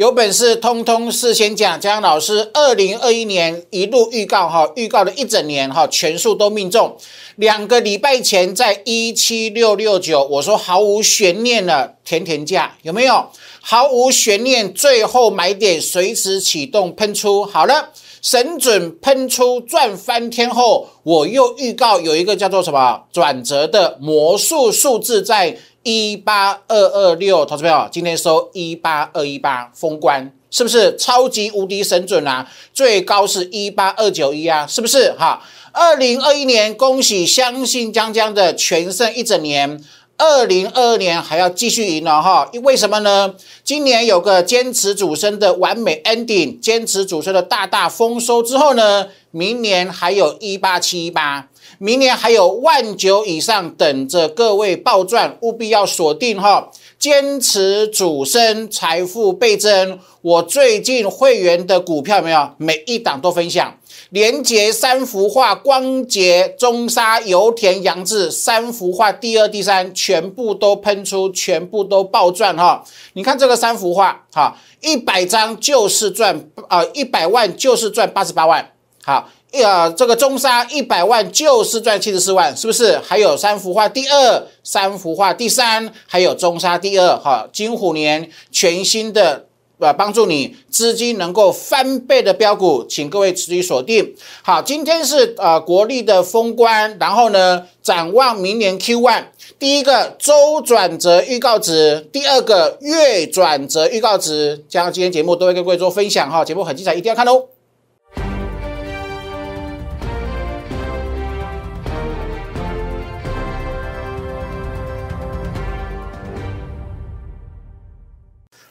有本事通通事先讲。江老师二零二一年一路预告哈，预告了一整年哈，全数都命中。两个礼拜前在一七六六九，我说毫无悬念了，甜甜价有没有？毫无悬念，最后买点随时启动喷出。好了，神准喷出赚翻天后，我又预告有一个叫做什么转折的魔术数字在。一八二二六，投资朋友，今天收一八二一八，封关是不是超级无敌神准啊？最高是一八二九一啊，是不是？哈，二零二一年，恭喜相信江江的全胜一整年，二零二二年还要继续赢了哈？因为什么呢？今年有个坚持主升的完美 ending，坚持主升的大大丰收之后呢，明年还有一八七一八。明年还有万九以上等着各位暴赚，务必要锁定哈！坚持主升，财富倍增。我最近会员的股票有没有？每一档都分享。连接三幅画，光洁、中沙、油田、杨志三幅画，第二、第三全部都喷出，全部都暴赚哈！你看这个三幅画，哈，一百张就是赚啊，一百万就是赚八十八万，好。呀，这个中沙一百万就是赚七十四万，是不是？还有三幅画第二，三幅画第三，还有中沙第二，哈，金虎年全新的呃，帮助你资金能够翻倍的标股，请各位持续锁定。好，今天是呃国力的封关，然后呢，展望明年 Q one，第一个周转折预告值，第二个月转折预告值，将今天节目都会跟各位做分享哈，节目很精彩，一定要看哦。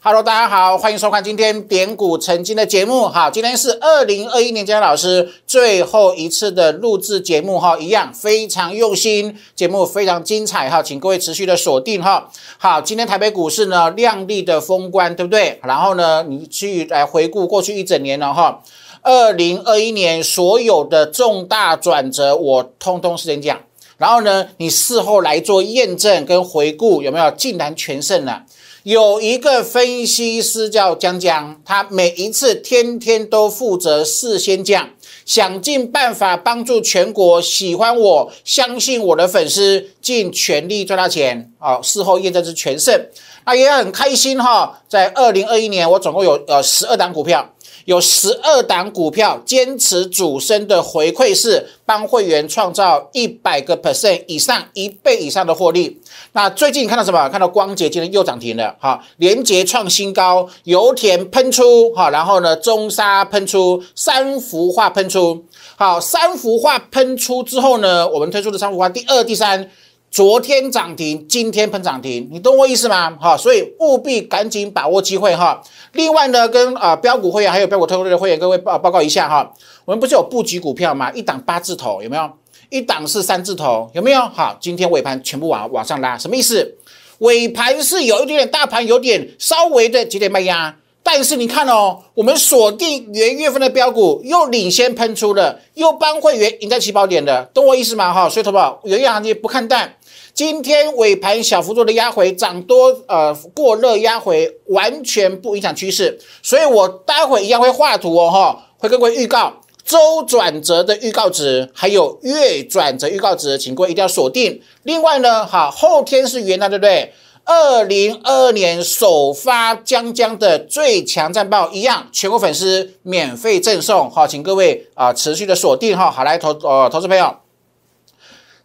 Hello，大家好，欢迎收看今天点股成金的节目。好，今天是二零二一年江老师最后一次的录制节目哈，一样非常用心，节目非常精彩哈，请各位持续的锁定哈。好，今天台北股市呢亮丽的封关，对不对？然后呢，你去来回顾过去一整年了哈，二零二一年所有的重大转折，我通通是先讲，然后呢，你事后来做验证跟回顾，有没有竟然全胜了？有一个分析师叫江江，他每一次天天都负责事先讲，想尽办法帮助全国喜欢我、相信我的粉丝尽全力赚到钱啊！事后验证是全胜，那也很开心哈。在二零二一年，我总共有呃十二档股票。有十二档股票坚持主升的回馈是帮会员创造一百个 percent 以上一倍以上的获利。那最近看到什么？看到光洁今天又涨停了，哈，连洁创新高，油田喷出，哈，然后呢，中沙喷出，三幅画喷出，好，三幅画喷出之后呢，我们推出的三幅画第二、第三。昨天涨停，今天喷涨停，你懂我意思吗？哈，所以务必赶紧把握机会哈。另外呢，跟啊标股会员还有标股特会的会员各位报报告一下哈。我们不是有布局股票吗？一档八字头有没有？一档是三字头有没有？好，今天尾盘全部往往上拉，什么意思？尾盘是有一点点大盘有点稍微的几点卖压，但是你看哦，我们锁定元月份的标股又领先喷出了，又帮会员赢在起跑点的，懂我意思吗？哈，所以投保元月行情不看淡。今天尾盘小幅度的压回，涨多呃过热压回，完全不影响趋势，所以我待会一样会画图哦哈，会跟各位预告周转折的预告值，还有月转折预告值，请各位一定要锁定。另外呢，哈后天是元旦，对不对？二零二二年首发江江的最强战报一样，全国粉丝免费赠送，好，请各位啊持续的锁定哈，好来投呃投资朋友。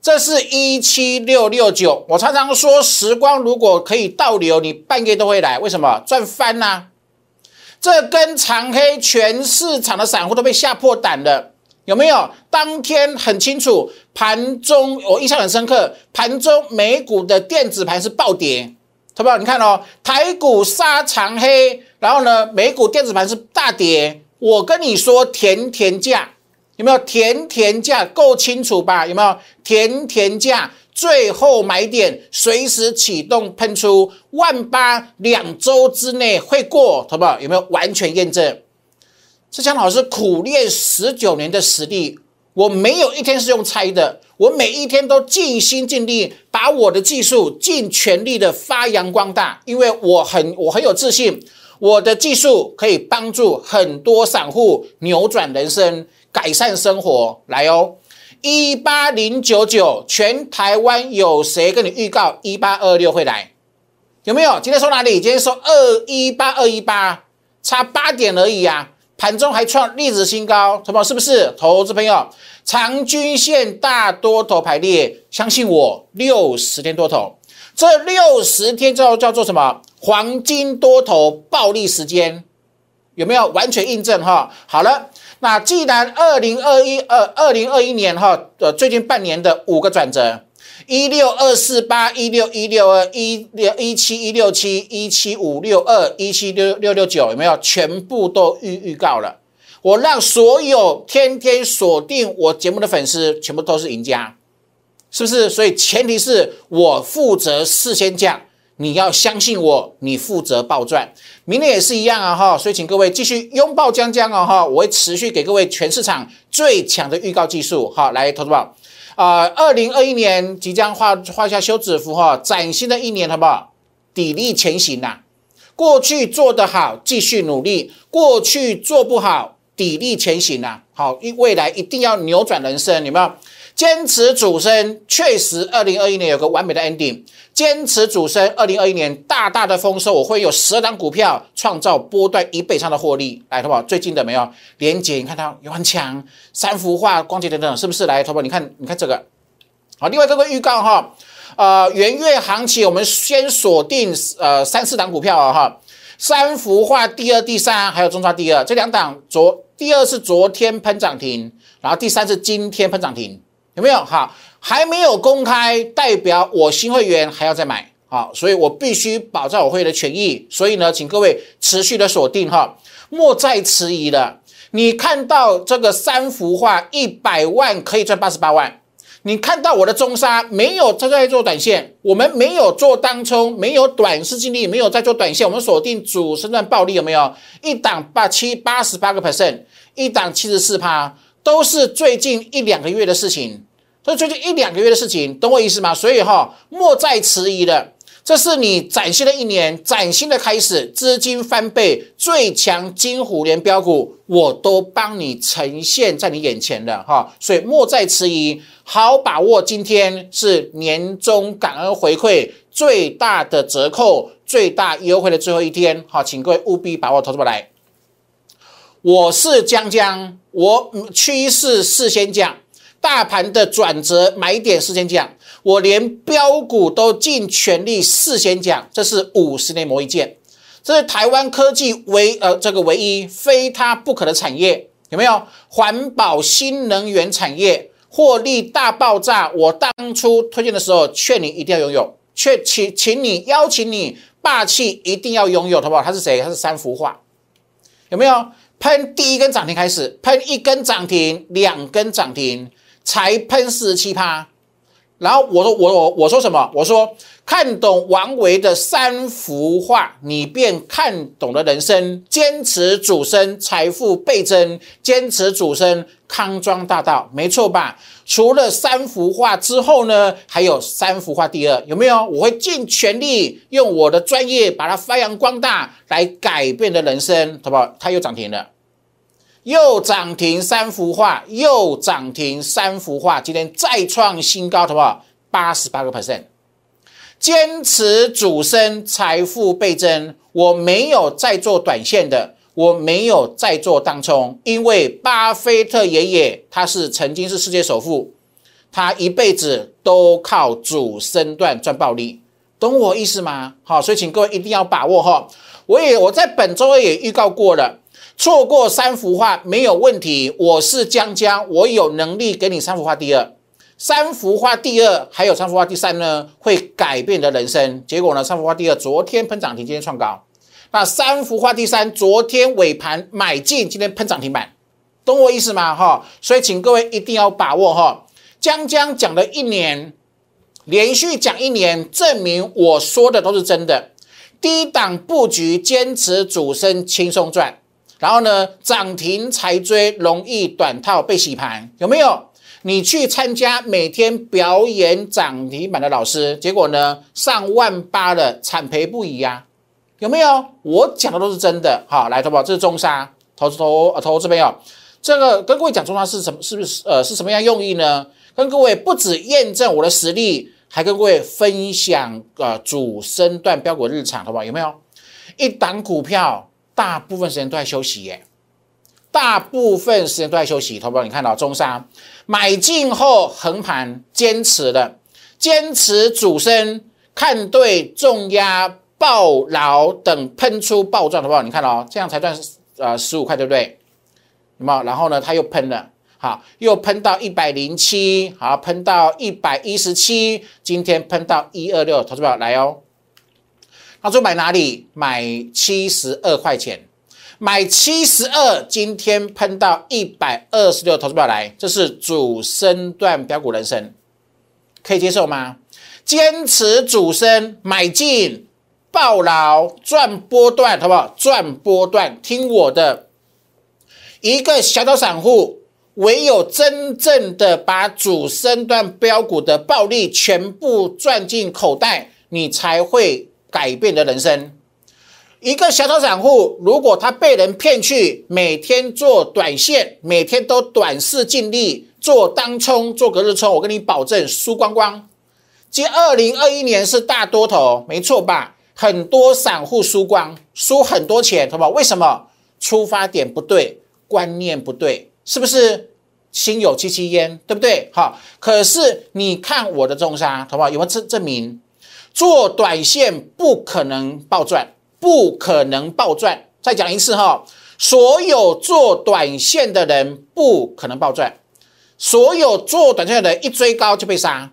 这是一七六六九，我常常说，时光如果可以倒流，你半夜都会来。为什么赚翻呢？这根长黑，全市场的散户都被吓破胆了，有没有？当天很清楚，盘中我印象很深刻，盘中美股的电子盘是暴跌，好不好？你看哦，台股杀长黑，然后呢，美股电子盘是大跌。我跟你说，甜甜价。有没有甜甜价够清楚吧？有没有甜甜价最后买点随时启动喷出万八两周之内会过，好不好？有没有完全验证？志强老师苦练十九年的实力，我没有一天是用猜的，我每一天都尽心尽力把我的技术尽全力的发扬光大，因为我很我很有自信。我的技术可以帮助很多散户扭转人生、改善生活。来哦，一八零九九，全台湾有谁跟你预告一八二六会来？有没有？今天收哪里？今天收二一八二一八，差八点而已啊！盘中还创历史新高，什么？是不是？投资朋友，长均线大多头排列，相信我，六十天多头，这六十天叫叫做什么？黄金多头暴利时间，有没有完全印证？哈，好了，那既然二零二一二二零二一年哈，呃，最近半年的五个转折。一六二四八一六一六二一六一七一六七一七五六二一七六六六九有没有全部都预预告了？我让所有天天锁定我节目的粉丝全部都是赢家，是不是？所以前提是我负责事先讲，你要相信我，你负责暴赚。明年也是一样啊哈，所以请各位继续拥抱江江啊哈，我会持续给各位全市场最强的预告技术哈，来投资宝。啊，二零二一年即将画画下休止符哈，崭新的一年，好不好？砥砺前行呐！过去做得好，继续努力；过去做不好，砥砺前行呐！好，未来一定要扭转人生，有没有？坚持主升，确实，二零二一年有个完美的 ending。坚持主升，二零二一年大大的丰收，我会有十二档股票创造波段一倍上的获利。来，淘宝最近的没有？连接，你看它有很强，三幅画、光洁等等，是不是？来，淘宝，你看，你看这个。好，另外这个预告哈，呃，元月行情，我们先锁定呃三四档股票啊哈，三幅画第二、第三，还有中创第二这两档，昨第二是昨天喷涨停，然后第三是今天喷涨停。有没有好？还没有公开，代表我新会员还要再买好，所以我必须保障我会员的权益。所以呢，请各位持续的锁定哈，莫再迟疑了。你看到这个三幅画，一百万可以赚八十八万。你看到我的中沙没有在在做短线，我们没有做当冲，没有短视经历，没有在做短线，我们锁定主升段暴利有没有？一档八七八十八个 percent，一档七十四趴。都是最近一两个月的事情，所以最近一两个月的事情，懂我意思吗？所以哈，莫再迟疑了，这是你崭新的一年，崭新的开始，资金翻倍，最强金虎联标股，我都帮你呈现在你眼前了哈，所以莫再迟疑，好把握今天是年终感恩回馈最大的折扣、最大优惠的最后一天，好，请各位务必把握，投资过来。我是江江，我趋势事先讲，大盘的转折买点事先讲，我连标股都尽全力事先讲，这是五十年磨一剑，这是台湾科技唯呃这个唯一非它不可的产业，有没有？环保新能源产业获利大爆炸，我当初推荐的时候劝你一定要拥有，劝请请你邀请你霸气一定要拥有，好不好？他是谁？他是三幅画，有没有？喷第一根涨停开始，喷一根涨停，两根涨停，才喷四十七趴。然后我说我我我说什么？我说看懂王维的三幅画，你便看懂了人生。坚持主升，财富倍增；坚持主升，康庄大道，没错吧？除了三幅画之后呢，还有三幅画第二，有没有？我会尽全力用我的专业把它发扬光大，来改变的人生，好不好？它又涨停了。又涨停三幅画，又涨停三幅画，今天再创新高，好不好？八十八个 percent，坚持主升，财富倍增。我没有在做短线的，我没有在做当冲，因为巴菲特爷爷他是曾经是世界首富，他一辈子都靠主身段赚暴利，懂我意思吗？好，所以请各位一定要把握哈。我也我在本周也预告过了。错过三幅画没有问题，我是江江，我有能力给你三幅画第二，三幅画第二，还有三幅画第三呢，会改变你的人生。结果呢，三幅画第二昨天喷涨停，今天创高。那三幅画第三，昨天尾盘买进，今天喷涨停板，懂我意思吗？哈，所以请各位一定要把握哈。江江讲了一年，连续讲一年，证明我说的都是真的。低档布局，坚持主升，轻松赚。然后呢，涨停才追，容易短套被洗盘，有没有？你去参加每天表演涨停板的老师，结果呢，上万八的惨赔不已呀，有没有？我讲的都是真的。好，来，投保，这是中沙投资投投资朋友，这个跟各位讲中沙是什么？是不是呃是什么样用意呢？跟各位不止验证我的实力，还跟各位分享呃主升段标股日常，好不好？有没有？一档股票大部分时间都在休息耶，大部分时间都在休息，投保你看到中沙买进后横盘坚持的，坚持主升，看对重压。爆牢等喷出爆赚，好不好？你看哦，这样才赚呃十五块，对不对？有没有？然后呢，它又喷了，好，又喷到一百零七，好，喷到一百一十七，今天喷到一二六，投资宝来哦。他说买哪里？买七十二块钱，买七十二，今天喷到一百二十六，投资宝来，这是主升段标股人生，可以接受吗？坚持主升，买进。爆牢赚波段，好不好？赚波段，听我的。一个小小散户，唯有真正的把主升段标股的暴利全部赚进口袋，你才会改变的人生。一个小小散户，如果他被人骗去，每天做短线，每天都短视尽力做当冲、做隔日冲，我跟你保证输光光。今二零二一年是大多头，没错吧？很多散户输光，输很多钱，好不好？为什么？出发点不对，观念不对，是不是？心有戚戚焉，对不对？好，可是你看我的重杀，好不好？有没有证证明？做短线不可能暴赚，不可能暴赚。再讲一次哈，所有做短线的人不可能暴赚，所有做短线的人一追高就被杀。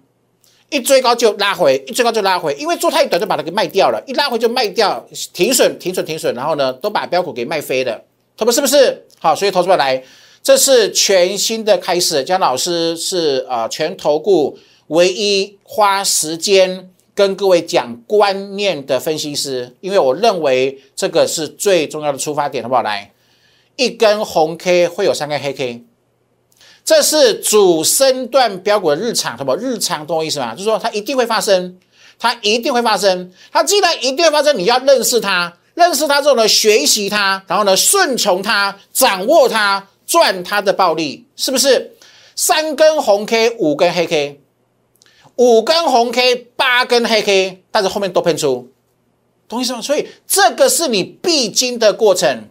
一追高就拉回，一追高就拉回，因为做太短就把它给卖掉了，一拉回就卖掉，停损停损停损，然后呢都把标股给卖飞了，他们是不是？好，所以投资者来，这是全新的开始。姜老师是啊全投顾唯一花时间跟各位讲观念的分析师，因为我认为这个是最重要的出发点，好不好？来，一根红 K 会有三根黑 K。这是主升段标股的日常，什么日常懂我意思吗？就是说它一定会发生，它一定会发生。它既然一定会发生，你要认识它，认识它之后呢，学习它，然后呢，顺从它，掌握它，赚它的暴利，是不是？三根红 K，五根黑 K，五根红 K，八根黑 K，但是后面都喷出，懂意思吗？所以这个是你必经的过程。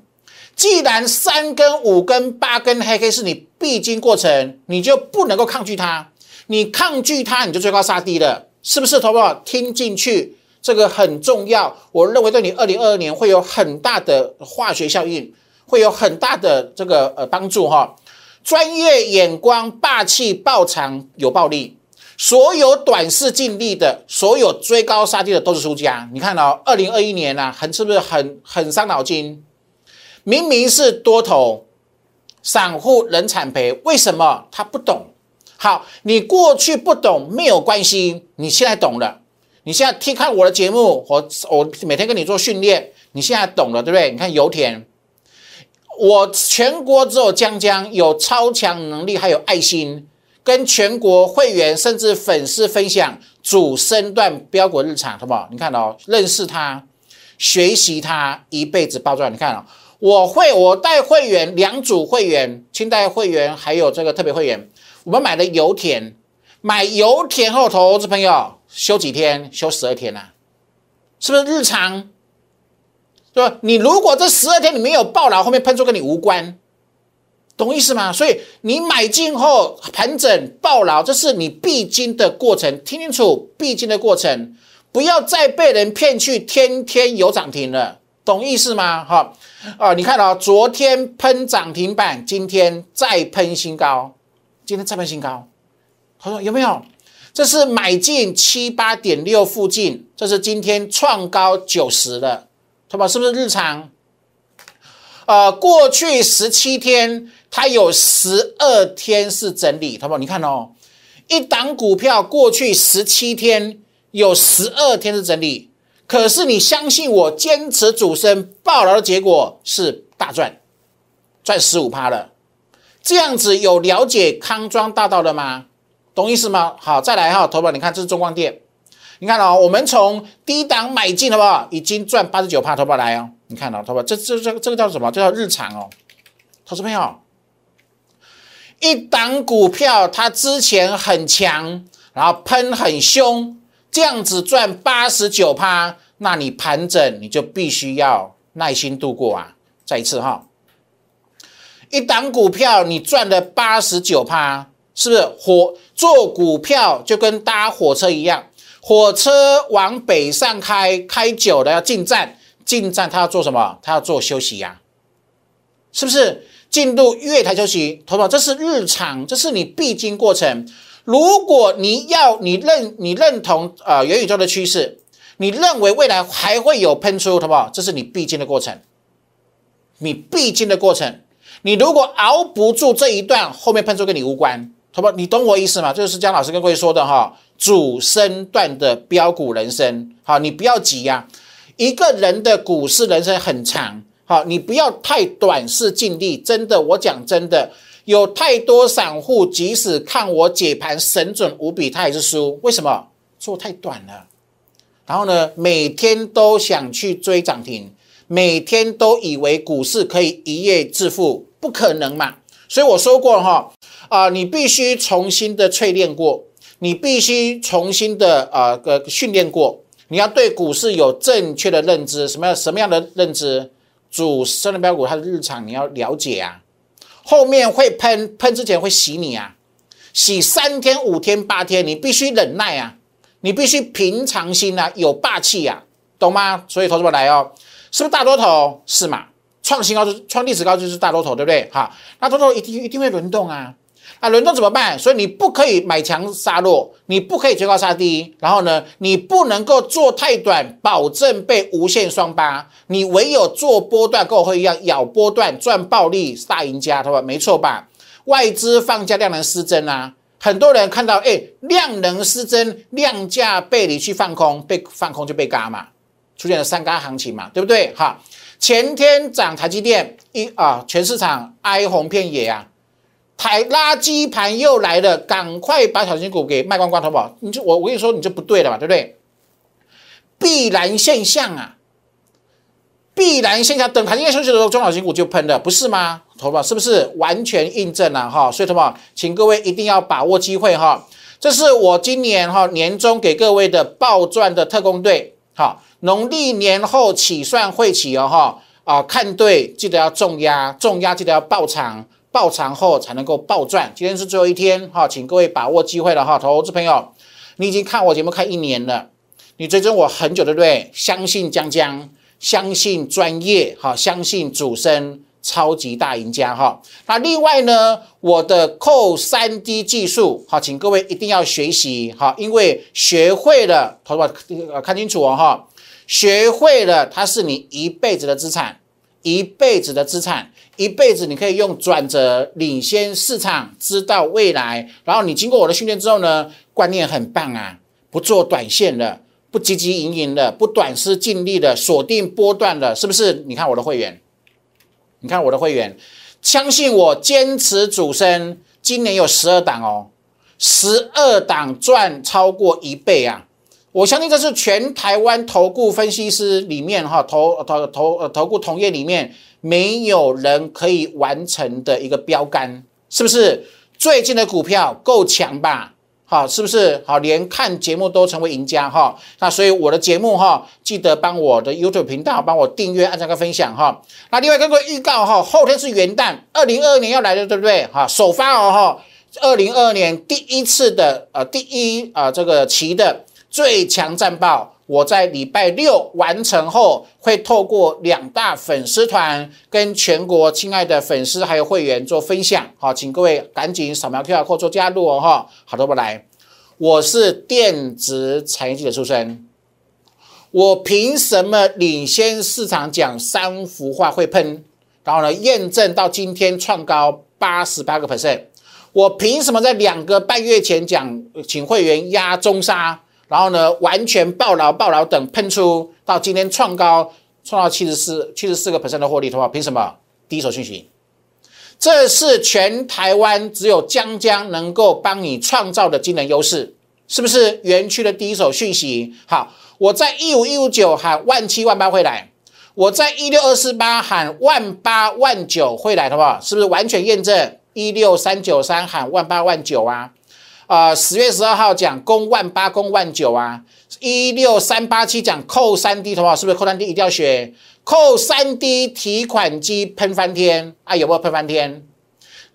既然三根、五根、八根黑 K 是你必经过程，你就不能够抗拒它。你抗拒它，你就追高杀低了，是不是？投保听进去，这个很重要。我认为对你二零二二年会有很大的化学效应，会有很大的这个呃帮助哈。专业眼光、霸气、爆长、有暴力，所有短视尽力的，所有追高杀低的都是输家。你看到二零二一年呢，很是不是很很伤脑筋？明明是多头，散户人惨赔，为什么他不懂？好，你过去不懂没有关系，你现在懂了。你现在听看我的节目，我我每天跟你做训练，你现在懂了，对不对？你看油田，我全国只有江江有超强能力，还有爱心，跟全国会员甚至粉丝分享主升段标股日常，好不好？你看哦，认识他，学习他，一辈子包赚。你看哦。我会，我带会员两组会员，清代会员还有这个特别会员，我们买的油田，买油田后投资朋友休几天？休十二天呐，是不是日常？对吧？你如果这十二天你没有爆了，后面喷出跟你无关，懂意思吗？所以你买进后盘整爆牢，这是你必经的过程，听清楚，必经的过程，不要再被人骗去，天天有涨停了。懂意思吗？哈，啊，你看到昨天喷涨停板，今天再喷新高，今天再喷新高。他说有没有？这是买进七八点六附近，这是今天创高九十了，他说是不是日常？呃，过去十七天它有十二天是整理，他说你看哦，一档股票过去十七天有十二天是整理。可是你相信我，坚持主升爆牢的结果是大赚，赚十五趴了。这样子有了解康庄大道的吗？懂意思吗？好，再来哈，投保，你看这是中光电，你看哦，我们从低档买进，好不好？已经赚八十九趴，投保来哦。你看到，投保这这这这个叫什么？这叫日常哦。投资朋友，一档股票它之前很强，然后喷很凶，这样子赚八十九趴，那你盘整你就必须要耐心度过啊。再一次哈，一档股票你赚了八十九趴，是不是火做股票就跟搭火车一样？火车往北上开，开久了要进站，进站它要做什么？它要做休息呀，是不是？进入月台休息，投保这是日常，这是你必经过程。如果你要你认你认同呃元宇宙的趋势，你认为未来还会有喷出，好不好？这是你必经的过程，你必经的过程。你如果熬不住这一段，后面喷出跟你无关，好不好？你懂我意思吗？这就是江老师跟各位说的哈，主升段的标股人生。好，你不要急呀，一个人的股市人生很长。好，你不要太短视尽力，真的，我讲真的，有太多散户，即使看我解盘神准无比，他也是输。为什么？做太短了。然后呢，每天都想去追涨停，每天都以为股市可以一夜致富，不可能嘛。所以我说过哈，啊，你必须重新的淬炼过，你必须重新的啊个训练过，你要对股市有正确的认知，什么样什么样的认知？主升的标股，它的日常你要了解啊，后面会喷喷之前会洗你啊，洗三天五天八天，你必须忍耐啊，你必须平常心啊，有霸气啊，懂吗？所以投资者来哦，是不是大多头？是嘛？创新高就是创历史高就是大多头，对不对？好，那多头一定一定会轮动啊。啊，轮动怎么办？所以你不可以买强杀弱，你不可以追高杀低，然后呢，你不能够做太短，保证被无限双八。你唯有做波段，跟我会一样咬波段赚暴利，大赢家，对吧？没错吧？外资放假量能失真啊，很多人看到，哎，量能失真，量价背离去放空，被放空就被嘎嘛，出现了三嘎行情嘛，对不对？哈，前天涨台积电一啊，全市场哀鸿遍野啊。台垃圾盘又来了，赶快把小型股给卖光光，好不好？你就我我跟你说，你就不对了嘛，对不对？必然现象啊，必然现象。等台积电休息的时候，中小型股就喷了，不是吗？好不好是不是完全印证了哈？所以，什么？请各位一定要把握机会哈！这是我今年哈年终给各位的暴赚的特工队，好，农历年后起算会起哦哈啊，看对记得要重压，重压记得要爆场。爆长后才能够爆赚，今天是最后一天哈，请各位把握机会了哈，投资朋友，你已经看我节目看一年了，你追踪我很久对不对？相信江江，相信专业哈，相信主升超级大赢家哈。那另外呢，我的扣三 D 技术哈，请各位一定要学习哈，因为学会了，投资呃看清楚哦哈，学会了它是你一辈子的资产，一辈子的资产。一辈子你可以用转折领先市场，知道未来。然后你经过我的训练之后呢，观念很棒啊，不做短线的，不积极营营的，不短视尽力的锁定波段的，是不是？你看我的会员，你看我的会员，相信我，坚持主升，今年有十二档哦，十二档赚超过一倍啊！我相信这是全台湾投顾分析师里面哈，投投投呃投顾同业里面。没有人可以完成的一个标杆，是不是？最近的股票够强吧？好，是不是？好，连看节目都成为赢家哈。那所以我的节目哈，记得帮我的 YouTube 频道帮我订阅、按赞跟分享哈。那另外跟各位预告哈，后天是元旦，二零二二年要来了，对不对？哈，首发哦哈，二零二二年第一次的呃第一啊这个期的最强战报。我在礼拜六完成后，会透过两大粉丝团跟全国亲爱的粉丝还有会员做分享。好，请各位赶紧扫描 QR code 做加入哦！哈，好的，我来。我是电子产业记者出身，我凭什么领先市场讲三幅画会喷？然后呢，验证到今天创高八十八个 percent。我凭什么在两个半月前讲请会员压中沙？然后呢，完全爆牢爆牢等喷出到今天创高，创到七十四七十四个 percent 的获利，的话，凭什么？第一手讯息，这是全台湾只有江江能够帮你创造的惊人优势，是不是园区的第一手讯息？好，我在一五一五九喊万七万八会来，我在一六二四八喊万八万九会来，好不好？是不是完全验证？一六三九三喊万八万九啊？啊，十月十二号讲攻万八攻万九啊，一六三八七讲扣三 D，好不好？是不是扣三 D 一定要学？扣三 D 提款机喷翻天啊？有没有喷翻天？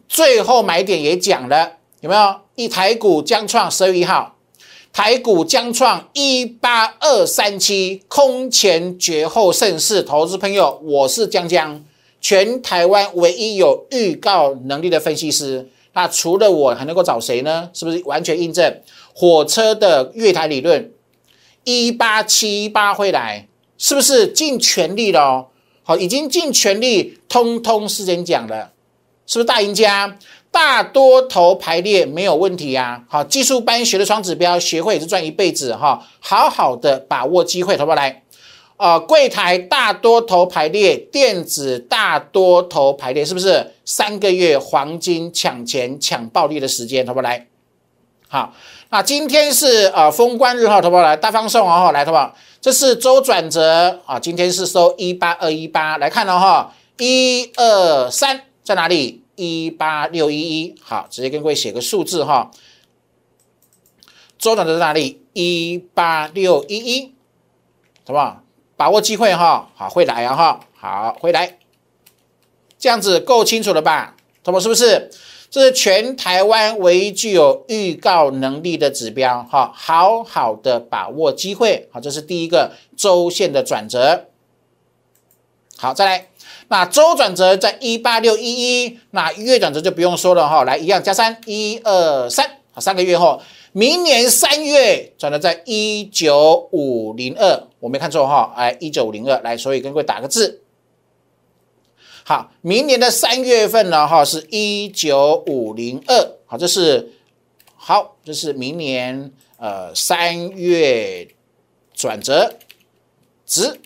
最后买点也讲了，有没有？一台股将创十月一号，台股将创一八二三七，空前绝后盛世。投资朋友，我是江江，全台湾唯一有预告能力的分析师。那除了我，还能够找谁呢？是不是完全印证火车的月台理论？一八七八会来，是不是尽全力了？好，已经尽全力，通通事先讲了。是不是大赢家？大多头排列没有问题呀。好，技术班学的双指标，学会也是赚一辈子哈。好好的把握机会，好不好来？啊，柜台大多头排列，电子大多头排列，是不是三个月黄金抢钱抢暴利的时间，投不好来？好，那今天是呃封关日哈，投不来？大方送哦，来投保，这是周转折啊，今天是收一八二一八，来看了哈，一二三。在哪里？一八六一一，好，直接跟各位写个数字哈。周转折在哪里？一八六一一，好不好？把握机会哈，好，会来啊哈，好，会来。这样子够清楚了吧？懂不？是不是？这是全台湾唯一具有预告能力的指标哈，好好的把握机会，好，这是第一个周线的转折。好，再来。那周转折在一八六一一，那月转折就不用说了哈，来一样加三，一二三，好，三个月后，明年三月转折在一九五零二，我没看错哈，哎，一九五零二，来，所以跟各位打个字，好，明年的三月份呢哈是一九五零二，好，这是好，这是明年呃三月转折值。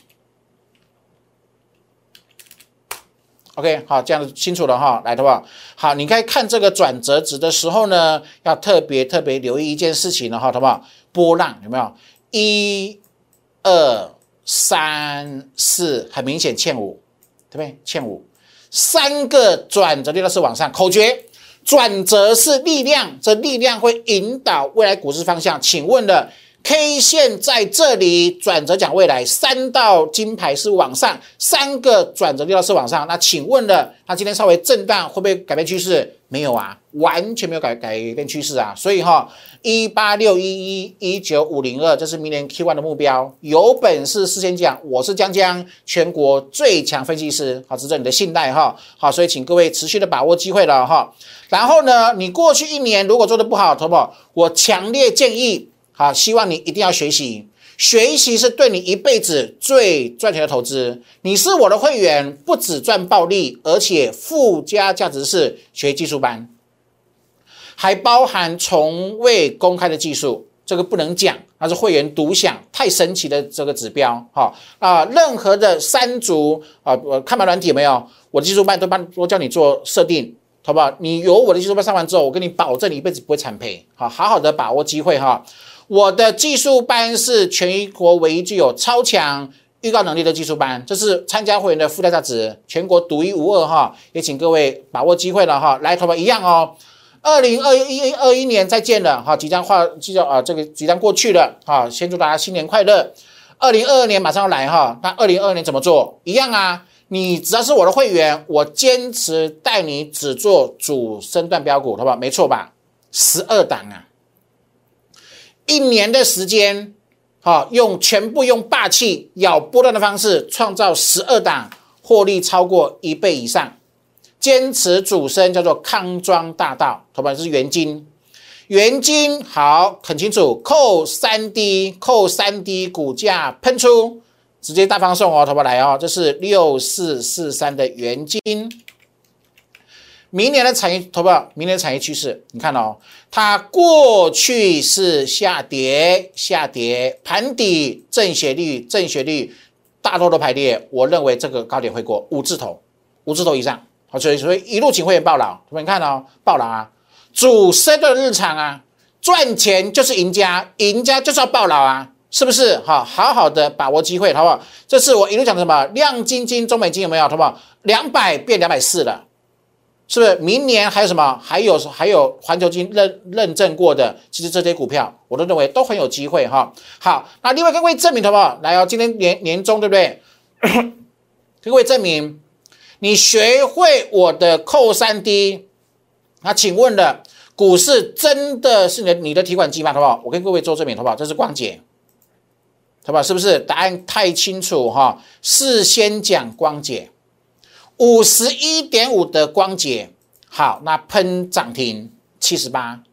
OK，好，这样子清楚了哈，来的话，好，你该看这个转折值的时候呢，要特别特别留意一件事情了哈，好不好？波浪有没有？一、二、三、四，很明显欠五，对不对？欠五，三个转折力都是往上。口诀：转折是力量，这力量会引导未来股市方向。请问的。K 线在这里转折讲未来，三道金牌是往上，三个转折六道是往上。那请问了，它今天稍微震荡，会不会改变趋势？没有啊，完全没有改改变趋势啊。所以哈，一八六一一一九五零二，这是明年 Q one 的目标。有本事事先讲，我是江江，全国最强分析师，好，值得你的信赖哈。好，所以请各位持续的把握机会了哈。然后呢，你过去一年如果做的不好，投保，我强烈建议。好，希望你一定要学习，学习是对你一辈子最赚钱的投资。你是我的会员，不止赚暴利，而且附加价值是学技术班，还包含从未公开的技术，这个不能讲，那是会员独享，太神奇的这个指标。好啊，任何的三足啊，我看盘软体有没有？我的技术班都帮都叫你做设定，好不好？你有我的技术班上完之后，我跟你保证，你一辈子不会惨赔。好，好好的把握机会哈。我的技术班是全国唯一具有超强预告能力的技术班，这是参加会员的附加价值，全国独一无二哈，也请各位把握机会了哈，来，同学们一样哦，二零二一二一年再见了哈，即将画即将啊，这个即将过去了哈，先祝大家新年快乐，二零二二年马上要来哈，那二零二二年怎么做？一样啊，你只要是我的会员，我坚持带你只做主升段标股，好不好？没错吧？十二档啊。一年的时间，好，用全部用霸气咬波段的方式创造十二档获利超过一倍以上，坚持主升叫做康庄大道，头版是元金，元金好很清楚，扣三 D 扣三 D 股价喷出，直接大方送哦，头版来哦，这是六四四三的元金。明年的产业投保，明年的产业趋势，你看哦，它过去是下跌，下跌盘底正斜率，正斜率大多的排列，我认为这个高点会过五字头，五字头以上，好，所以所以一路请会员报牢，你看哦，报牢啊，主升的日常啊，赚钱就是赢家，赢家就是要抱牢啊，是不是？好，好好的把握机会，好不好？这是我一路讲的什么？亮晶晶、中美金有没有？好不好？两百变两百四了。是不是明年还有什么？还有还有环球金认认证过的，其实这些股票我都认为都很有机会哈。好，那另外各位证明好不好？来哦，今天年年终对不对？各位证明你学会我的扣三 D，那请问了，股市真的是你的你的提款机吗？好不好？我跟各位做证明好不好？这是光姐，好不好？是不是答案太清楚哈？事先讲光姐。五十一点五的光捷，好，那喷涨停七十八，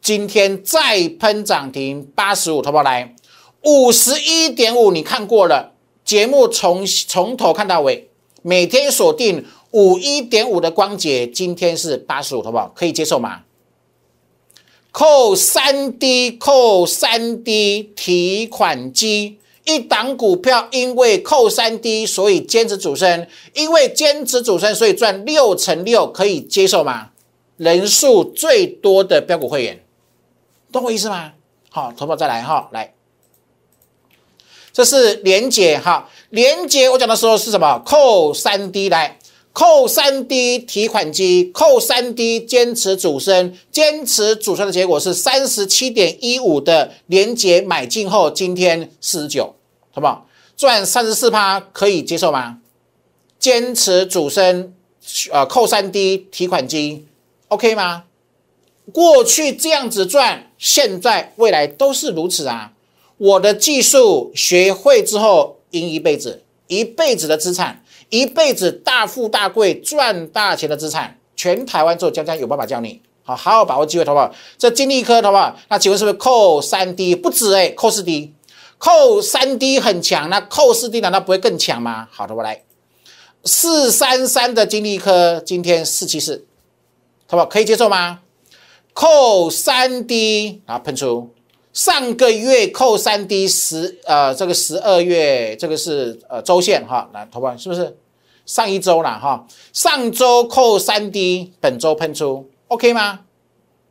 今天再喷涨停八十五，投保来五十一点五，你看过了，节目从从头看到尾，每天锁定五一点五的光捷，今天是八十五，投保可以接受吗？扣三 D，扣三 D 提款机。一档股票因为扣三 D，所以坚持主升；因为坚持主升，所以赚六乘六，可以接受吗？人数最多的标股会员，懂我意思吗？好，投票再来哈，来，这是连结哈，连结我讲的时候是什么？扣三 D 来，扣三 D 提款机，扣三 D 坚持主升，坚持主升的结果是三十七点一五的连结买进后，今天四十九。好不好？赚三十四趴可以接受吗？坚持主升，呃，扣三 D 提款机，OK 吗？过去这样子赚，现在未来都是如此啊！我的技术学会之后，赢一辈子，一辈子的资产，一辈子大富大贵，赚大钱的资产，全台湾做江江有办法教你，好好好把握机会，好不好？这金利科，好不好？那请问是不是扣三 D 不止哎，扣四 D？扣三 D 很强，那扣四 D 难道不会更强吗？好的，我来四三三的金利科今天四七四，好不好？可以接受吗？扣三 D 啊，喷出上个月扣三 D 十呃，这个十二月这个是呃周线哈，来，投保是不是上一周了哈？上周扣三 D，本周喷出，OK 吗？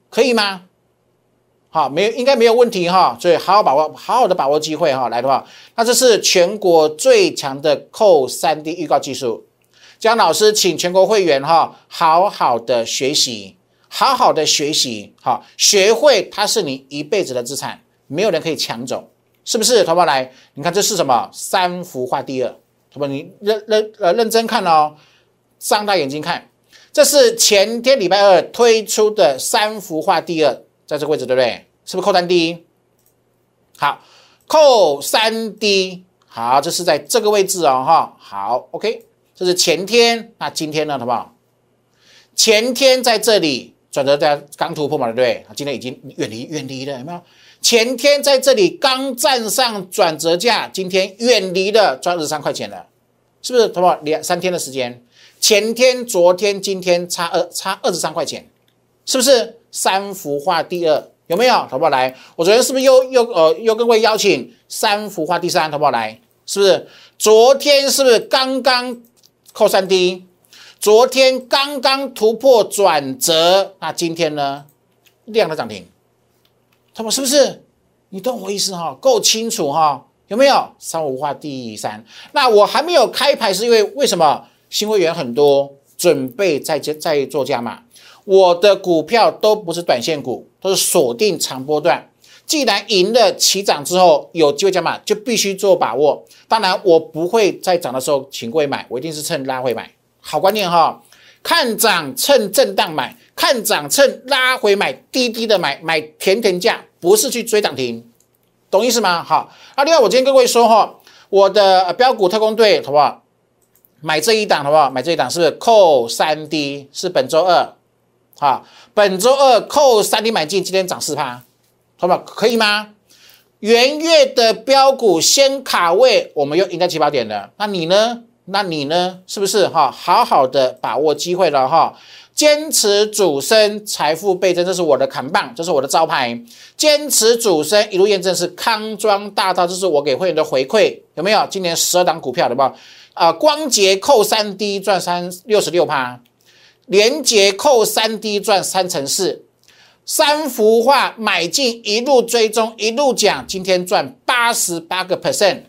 可以吗？好，没有应该没有问题哈，所以好好把握，好好的把握机会哈，来的话，那这是全国最强的扣三 D 预告技术，江老师请全国会员哈，好好的学习，好好的学习，好，学会它是你一辈子的资产，没有人可以抢走，是不是？投保来，你看这是什么？三幅画第二，投保你认认呃认真看哦，张大眼睛看，这是前天礼拜二推出的三幅画第二。在这个位置对不对？是不是扣三 D？好，扣三 D，好，这是在这个位置哦，哈，好，OK，这是前天，那今天呢，好不好？前天在这里转折在刚突破嘛，对不对？今天已经远离远离了，有没有？前天在这里刚站上转折价，今天远离了赚二十三块钱了，是不是？好不好？两三天的时间，前天、昨天、今天差二差二十三块钱，是不是？三幅画第二有没有？好不好？来，我昨天是不是又又呃又跟各位邀请三幅画第三？好不好？来，是不是？昨天是不是刚刚扣三 D？昨天刚刚突破转折，那今天呢？量的涨停，他们是不是？你懂我意思哈？够清楚哈？有没有？三幅画第三？那我还没有开牌，是因为为什么？新会员很多，准备在在做加码。我的股票都不是短线股，都是锁定长波段。既然赢了起涨之后有机会加码，就必须做把握。当然，我不会在涨的时候请贵买，我一定是趁拉回买。好观念哈，看涨趁震荡买，看涨趁拉回买，低低的买，买甜甜价，不是去追涨停，懂意思吗？好，啊，另外我今天跟各位说哈，我的标股特工队好不好？买这一档好不好？买这一档是不是扣三 D？是本周二。啊，本周二扣三 D 买进，今天涨四趴，好不好？可以吗？元月的标股先卡位，我们又赢在起跑点了。那你呢？那你呢？是不是哈？好好的把握机会了哈，坚持主升，财富倍增，这是我的扛棒，这是我的招牌。坚持主升，一路验证是康庄大道，这是我给会员的回馈，有没有？今年十二档股票，好不好？啊，光洁扣三 D 赚三六十六趴。连捷扣三 D 赚三成四，三幅画买进，一路追踪，一路讲，今天赚八十八个 percent。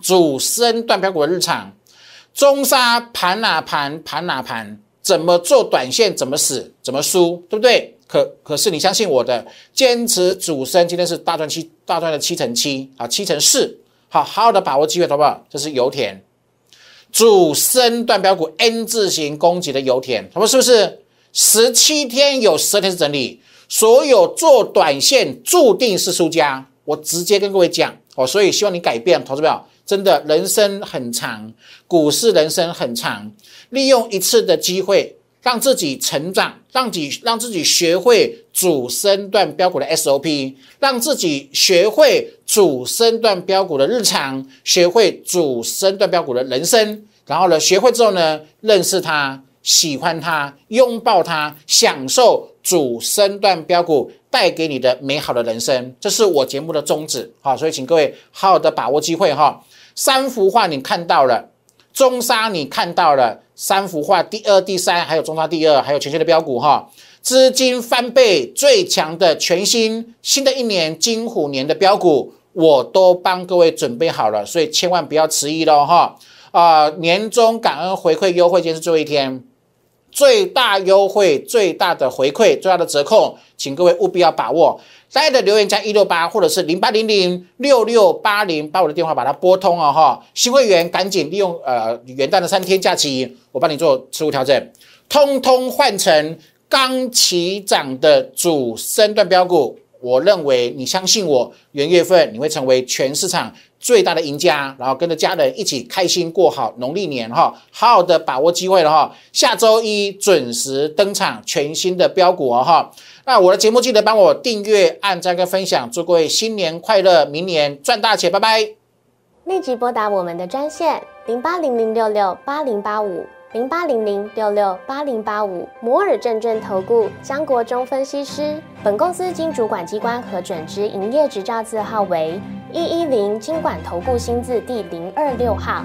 主升断标股的日常，中沙盘哪盘盘哪盘，怎么做短线怎么死怎么输，对不对？可可是你相信我的，坚持主升，今天是大赚七大赚的七成七啊，七成四，好好的把握机会，好不好？这是油田主升段标股 N 字形攻击的油田，好不是不是？十七天有十天是整理，所有做短线注定是输家。我直接跟各位讲哦，所以希望你改变，投资友。真的，人生很长，股市人生很长，利用一次的机会，让自己成长，让自己让自己学会主升段标股的 SOP，让自己学会主升段标股的日常，学会主升段标股的人生，然后呢，学会之后呢，认识它，喜欢它，拥抱它，享受主升段标股带给你的美好的人生，这是我节目的宗旨。好，所以请各位好好的把握机会哈。三幅画你看到了，中沙你看到了，三幅画第二、第三，还有中沙第二，还有全新的标股哈，资金翻倍最强的全新新的一年金虎年的标股，我都帮各位准备好了，所以千万不要迟疑喽哈啊！年终感恩回馈优惠今天是最后一天，最大优惠、最大的回馈、最大的折扣，请各位务必要把握。在的留言加一六八，或者是零八零零六六八零，把我的电话把它拨通哦哈！新会员赶紧利用呃元旦的三天假期，我帮你做持股调整，通通换成刚起涨的主升段标股。我认为你相信我，元月份你会成为全市场最大的赢家，然后跟着家人一起开心过好农历年哈！好好的把握机会了哈！下周一准时登场全新的标股哦哈！那我的节目记得帮我订阅、按赞跟分享，祝各位新年快乐，明年赚大钱，拜拜！立即拨打我们的专线零八零零六六八零八五零八零零六六八零八五摩尔证券投顾江国忠分析师。本公司经主管机关核准之营业执照字号为一一零金管投顾新字第零二六号。